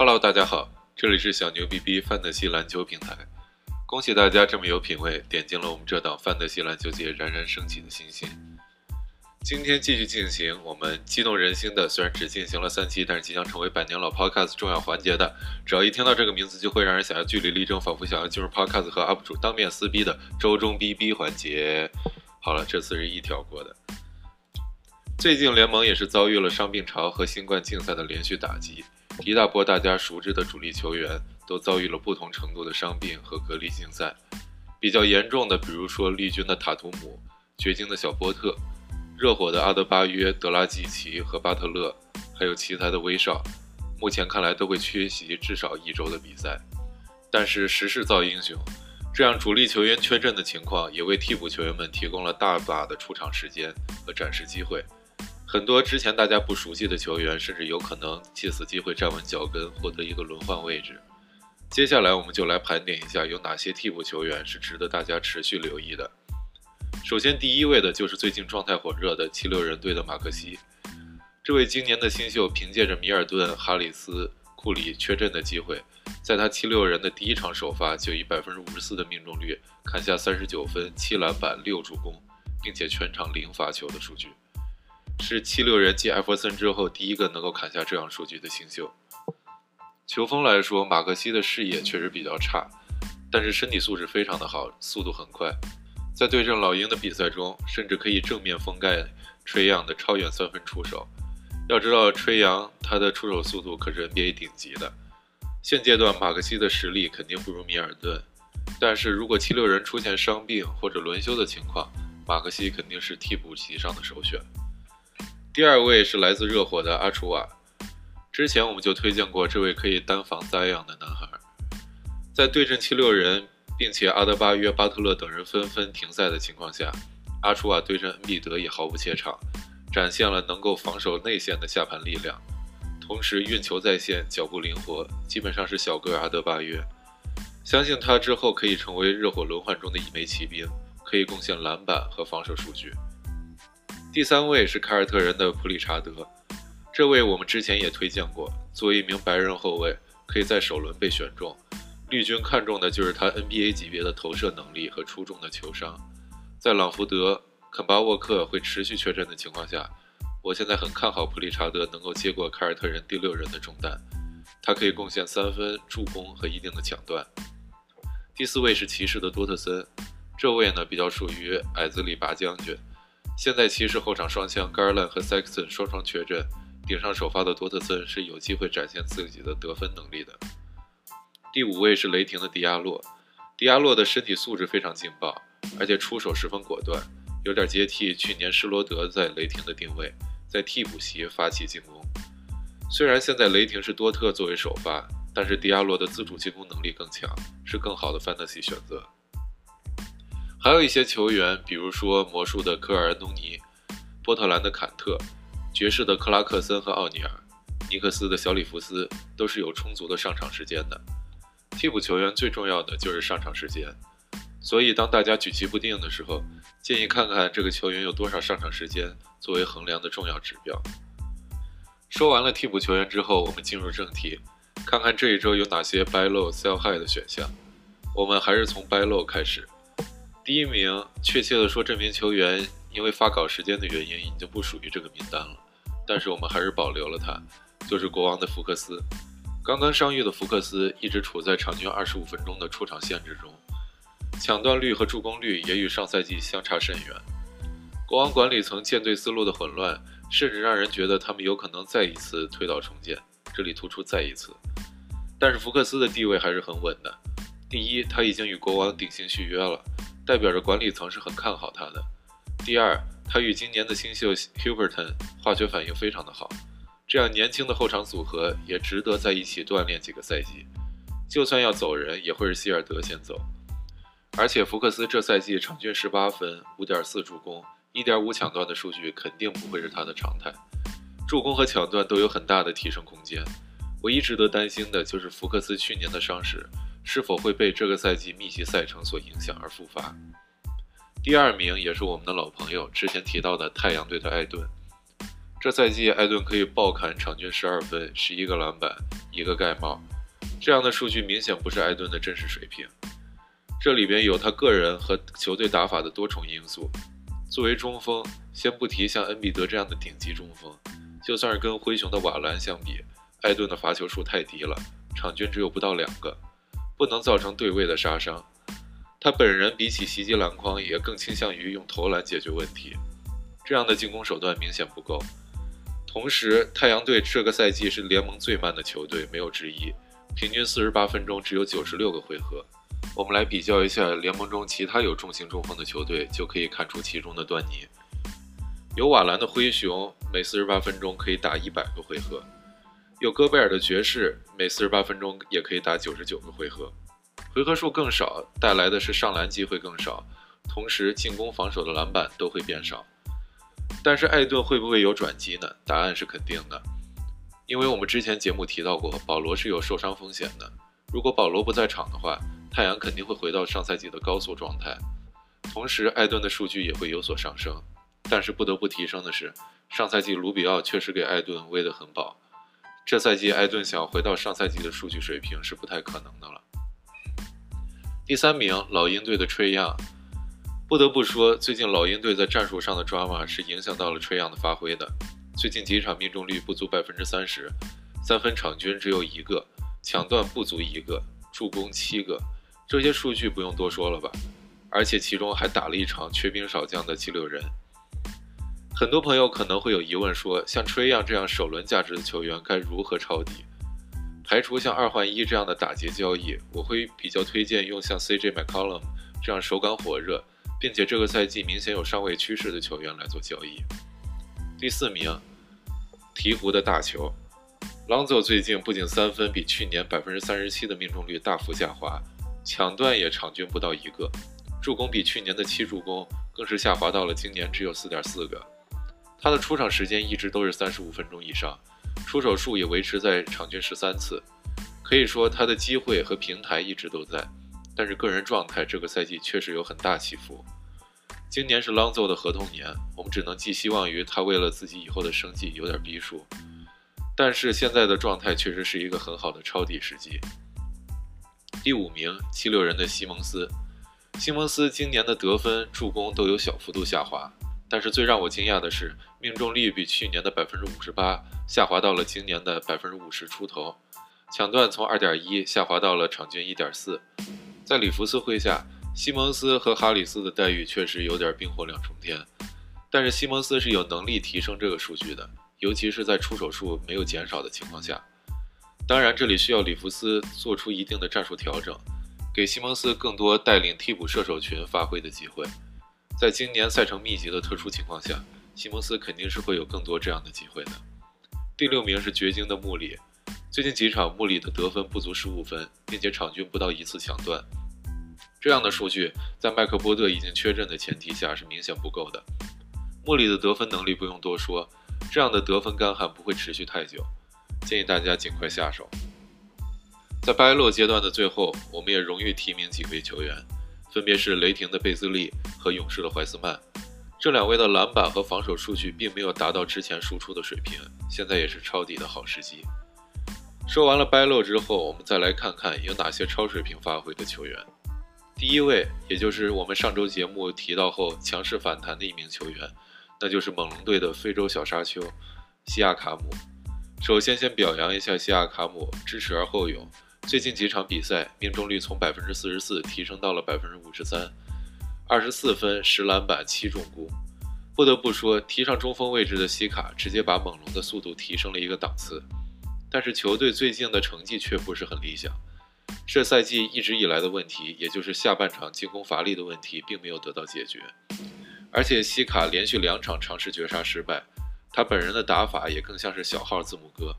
Hello，大家好，这里是小牛 BB 范德西篮球平台。恭喜大家这么有品位，点进了我们这档范德西篮球界冉冉升起的星星。今天继续进行我们激动人心的，虽然只进行了三期，但是即将成为百年老 Podcast 重要环节的，只要一听到这个名字，就会让人想要据理力争，仿佛想要进入 Podcast 和 UP 主当面撕逼的周中逼逼环节。好了，这次是一条过的。最近联盟也是遭遇了伤病潮和新冠竞赛的连续打击。一大波大家熟知的主力球员都遭遇了不同程度的伤病和隔离竞赛，比较严重的，比如说绿军的塔图姆、掘金的小波特、热火的阿德巴约、德拉季奇和巴特勒，还有奇才的威少，目前看来都会缺席至少一周的比赛。但是时势造英雄，这样主力球员缺阵的情况也为替补球员们提供了大把的出场时间和展示机会。很多之前大家不熟悉的球员，甚至有可能借此机会站稳脚跟，获得一个轮换位置。接下来，我们就来盘点一下有哪些替补球员是值得大家持续留意的。首先，第一位的就是最近状态火热的七六人队的马克西。这位今年的新秀，凭借着米尔顿、哈里斯、库里缺阵的机会，在他七六人的第一场首发就以百分之五十四的命中率砍下三十九分、七篮板、六助攻，并且全场零罚球的数据。是七六人继艾弗森之后第一个能够砍下这样数据的新秀。球风来说，马克西的视野确实比较差，但是身体素质非常的好，速度很快。在对阵老鹰的比赛中，甚至可以正面封盖吹杨的超远三分出手。要知道，吹杨他的出手速度可是 NBA 顶级的。现阶段马克西的实力肯定不如米尔顿，但是如果七六人出现伤病或者轮休的情况，马克西肯定是替补席上的首选。第二位是来自热火的阿楚瓦，之前我们就推荐过这位可以单防灾样的男孩，在对阵七六人，并且阿德巴约、巴特勒等人纷纷停赛的情况下，阿楚瓦对阵恩比德也毫不怯场，展现了能够防守内线的下盘力量，同时运球在线，脚步灵活，基本上是小个阿德巴约。相信他之后可以成为热火轮换中的一枚骑兵，可以贡献篮板和防守数据。第三位是凯尔特人的普里查德，这位我们之前也推荐过。作为一名白人后卫，可以在首轮被选中。绿军看中的就是他 NBA 级别的投射能力和出众的球商。在朗福德、肯巴沃克会持续缺阵的情况下，我现在很看好普里查德能够接过凯尔特人第六人的重担。他可以贡献三分、助攻和一定的抢断。第四位是骑士的多特森，这位呢比较属于矮子里拔将军。现在骑士后场双枪 Garland 和 Sexton 双双缺阵，顶上首发的多特森是有机会展现自己的得分能力的。第五位是雷霆的迪亚洛，迪亚洛的身体素质非常劲爆，而且出手十分果断，有点接替去年施罗德在雷霆的定位，在替补席发起进攻。虽然现在雷霆是多特作为首发，但是迪亚洛的自主进攻能力更强，是更好的 Fantasy 选择。还有一些球员，比如说魔术的科尔安东尼、波特兰的坎特、爵士的克拉克森和奥尼尔、尼克斯的小里弗斯，都是有充足的上场时间的。替补球员最重要的就是上场时间，所以当大家举棋不定的时候，建议看看这个球员有多少上场时间作为衡量的重要指标。说完了替补球员之后，我们进入正题，看看这一周有哪些 buy low sell high 的选项。我们还是从 buy low 开始。第一名，确切的说，这名球员因为发稿时间的原因，已经不属于这个名单了。但是我们还是保留了他，就是国王的福克斯。刚刚伤愈的福克斯一直处在场均二十五分钟的出场限制中，抢断率和助攻率也与上赛季相差甚远。国王管理层建队思路的混乱，甚至让人觉得他们有可能再一次推倒重建。这里突出再一次，但是福克斯的地位还是很稳的。第一，他已经与国王顶薪续约了。代表着管理层是很看好他的。第二，他与今年的新秀 Huberton 化学反应非常的好，这样年轻的后场组合也值得在一起锻炼几个赛季。就算要走人，也会是希尔德先走。而且福克斯这赛季场均十八分、五点四助攻、一点五抢断的数据肯定不会是他的常态，助攻和抢断都有很大的提升空间。唯一值得担心的就是福克斯去年的伤势。是否会被这个赛季密集赛程所影响而复发？第二名也是我们的老朋友，之前提到的太阳队的艾顿。这赛季艾顿可以暴砍场均十二分、十一个篮板、一个盖帽，这样的数据明显不是艾顿的真实水平。这里边有他个人和球队打法的多重因素。作为中锋，先不提像恩比德这样的顶级中锋，就算是跟灰熊的瓦兰相比，艾顿的罚球数太低了，场均只有不到两个，不能造成对位的杀伤。他本人比起袭击篮筐，也更倾向于用投篮解决问题，这样的进攻手段明显不够。同时，太阳队这个赛季是联盟最慢的球队，没有之一，平均四十八分钟只有九十六个回合。我们来比较一下联盟中其他有重型中锋的球队，就可以看出其中的端倪。有瓦兰的灰熊，每四十八分钟可以打一百个回合；有戈贝尔的爵士，每四十八分钟也可以打九十九个回合。回合数更少，带来的是上篮机会更少，同时进攻、防守的篮板都会变少。但是艾顿会不会有转机呢？答案是肯定的，因为我们之前节目提到过，保罗是有受伤风险的。如果保罗不在场的话，太阳肯定会回到上赛季的高速状态，同时艾顿的数据也会有所上升。但是不得不提升的是，上赛季卢比奥确实给艾顿喂得很饱，这赛季艾顿想回到上赛季的数据水平是不太可能的了。第三名，老鹰队的吹样，不得不说，最近老鹰队在战术上的抓马是影响到了吹样的发挥的。最近几场命中率不足百分之三十，三分场均只有一个。抢断不足一个，助攻七个，这些数据不用多说了吧？而且其中还打了一场缺兵少将的七六人。很多朋友可能会有疑问，说像吹样这样首轮价值的球员该如何抄底？排除像二换一这样的打劫交易，我会比较推荐用像 CJ McCollum 这样手感火热，并且这个赛季明显有上位趋势的球员来做交易。第四名，鹈鹕的大球。，Lonzo 最近不仅三分比去年百分之三十七的命中率大幅下滑，抢断也场均不到一个，助攻比去年的七助攻更是下滑到了今年只有四点四个。他的出场时间一直都是三十五分钟以上，出手数也维持在场均十三次，可以说他的机会和平台一直都在。但是个人状态这个赛季确实有很大起伏。今年是 Lonzo 的合同年，我们只能寄希望于他为了自己以后的生计有点逼数。但是现在的状态确实是一个很好的抄底时机。第五名，七六人的西蒙斯。西蒙斯今年的得分、助攻都有小幅度下滑，但是最让我惊讶的是，命中率比去年的百分之五十八下滑到了今年的百分之五十出头，抢断从二点一下滑到了场均一点四。在里弗斯麾下，西蒙斯和哈里斯的待遇确实有点冰火两重天，但是西蒙斯是有能力提升这个数据的。尤其是在出手数没有减少的情况下，当然这里需要里弗斯做出一定的战术调整，给西蒙斯更多带领替补射手群发挥的机会。在今年赛程密集的特殊情况下，西蒙斯肯定是会有更多这样的机会的。第六名是掘金的穆里，最近几场穆里的得分不足十五分，并且场均不到一次抢断，这样的数据在麦克波特已经缺阵的前提下是明显不够的。穆里的得分能力不用多说。这样的得分干旱不会持续太久，建议大家尽快下手。在掰落阶段的最后，我们也荣誉提名几位球员，分别是雷霆的贝兹利和勇士的怀斯曼。这两位的篮板和防守数据并没有达到之前输出的水平，现在也是抄底的好时机。说完了掰落之后，我们再来看看有哪些超水平发挥的球员。第一位，也就是我们上周节目提到后强势反弹的一名球员。那就是猛龙队的非洲小沙丘，西亚卡姆。首先，先表扬一下西亚卡姆，知耻而后勇。最近几场比赛，命中率从百分之四十四提升到了百分之五十三，二十四分、十篮板、七助攻。不得不说，提上中锋位置的西卡，直接把猛龙的速度提升了一个档次。但是球队最近的成绩却不是很理想。这赛季一直以来的问题，也就是下半场进攻乏力的问题，并没有得到解决。而且西卡连续两场尝试绝杀失败，他本人的打法也更像是小号字母哥。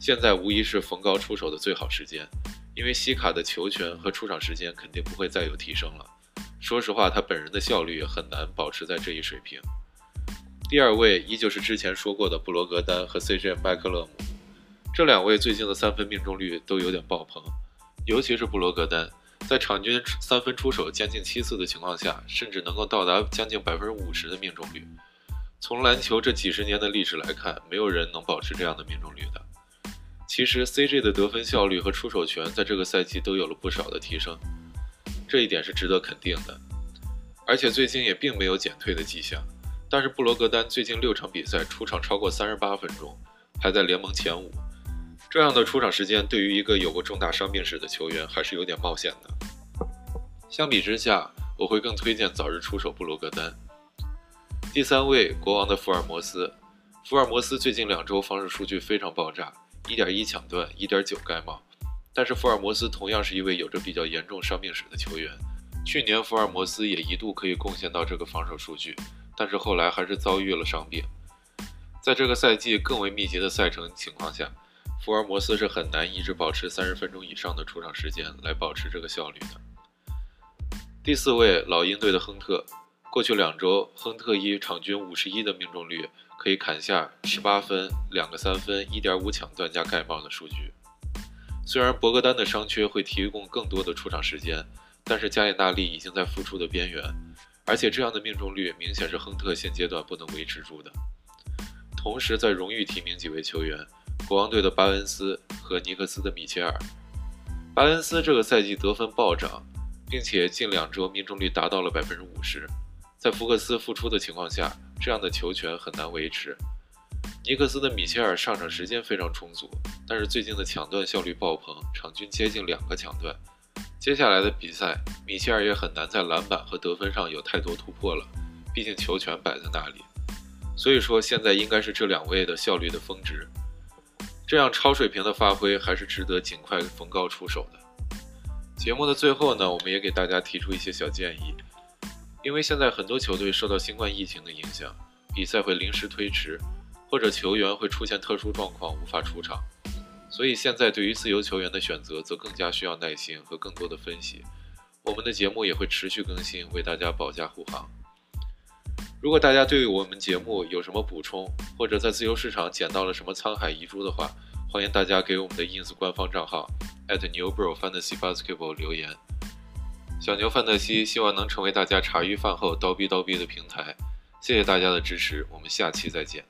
现在无疑是逢高出手的最好时间，因为西卡的球权和出场时间肯定不会再有提升了。说实话，他本人的效率也很难保持在这一水平。第二位依旧是之前说过的布罗格丹和 CJ 麦克勒姆，这两位最近的三分命中率都有点爆棚，尤其是布罗格丹。在场均三分出手将近七次的情况下，甚至能够到达将近百分之五十的命中率。从篮球这几十年的历史来看，没有人能保持这样的命中率的。其实，CJ 的得分效率和出手权在这个赛季都有了不少的提升，这一点是值得肯定的。而且最近也并没有减退的迹象。但是布罗格丹最近六场比赛出场超过三十八分钟，排在联盟前五。这样的出场时间对于一个有过重大伤病史的球员还是有点冒险的。相比之下，我会更推荐早日出手布罗格丹。第三位，国王的福尔摩斯。福尔摩斯最近两周防守数据非常爆炸，一点一抢断，一点九盖帽。但是福尔摩斯同样是一位有着比较严重伤病史的球员。去年福尔摩斯也一度可以贡献到这个防守数据。但是后来还是遭遇了伤病，在这个赛季更为密集的赛程情况下，福尔摩斯是很难一直保持三十分钟以上的出场时间来保持这个效率的。第四位，老鹰队的亨特，过去两周，亨特以场均五十一的命中率，可以砍下十八分、两个三分、一点五抢断加盖帽的数据。虽然博格丹的伤缺会提供更多的出场时间，但是加里纳利已经在复出的边缘。而且这样的命中率明显是亨特现阶段不能维持住的。同时，在荣誉提名几位球员，国王队的巴恩斯和尼克斯的米切尔。巴恩斯这个赛季得分暴涨，并且近两周命中率达到了百分之五十。在福克斯复出的情况下，这样的球权很难维持。尼克斯的米切尔上场时间非常充足，但是最近的抢断效率爆棚，场均接近两个抢断。接下来的比赛，米切尔也很难在篮板和得分上有太多突破了，毕竟球权摆在那里。所以说，现在应该是这两位的效率的峰值。这样超水平的发挥，还是值得尽快逢高出手的。节目的最后呢，我们也给大家提出一些小建议，因为现在很多球队受到新冠疫情的影响，比赛会临时推迟，或者球员会出现特殊状况无法出场。所以现在对于自由球员的选择，则更加需要耐心和更多的分析。我们的节目也会持续更新，为大家保驾护航。如果大家对我们节目有什么补充，或者在自由市场捡到了什么沧海遗珠的话，欢迎大家给我们的 ins 官方账号 @newbrofantasybasketball 留言。小牛范特西希望能成为大家茶余饭后叨逼叨逼的平台。谢谢大家的支持，我们下期再见。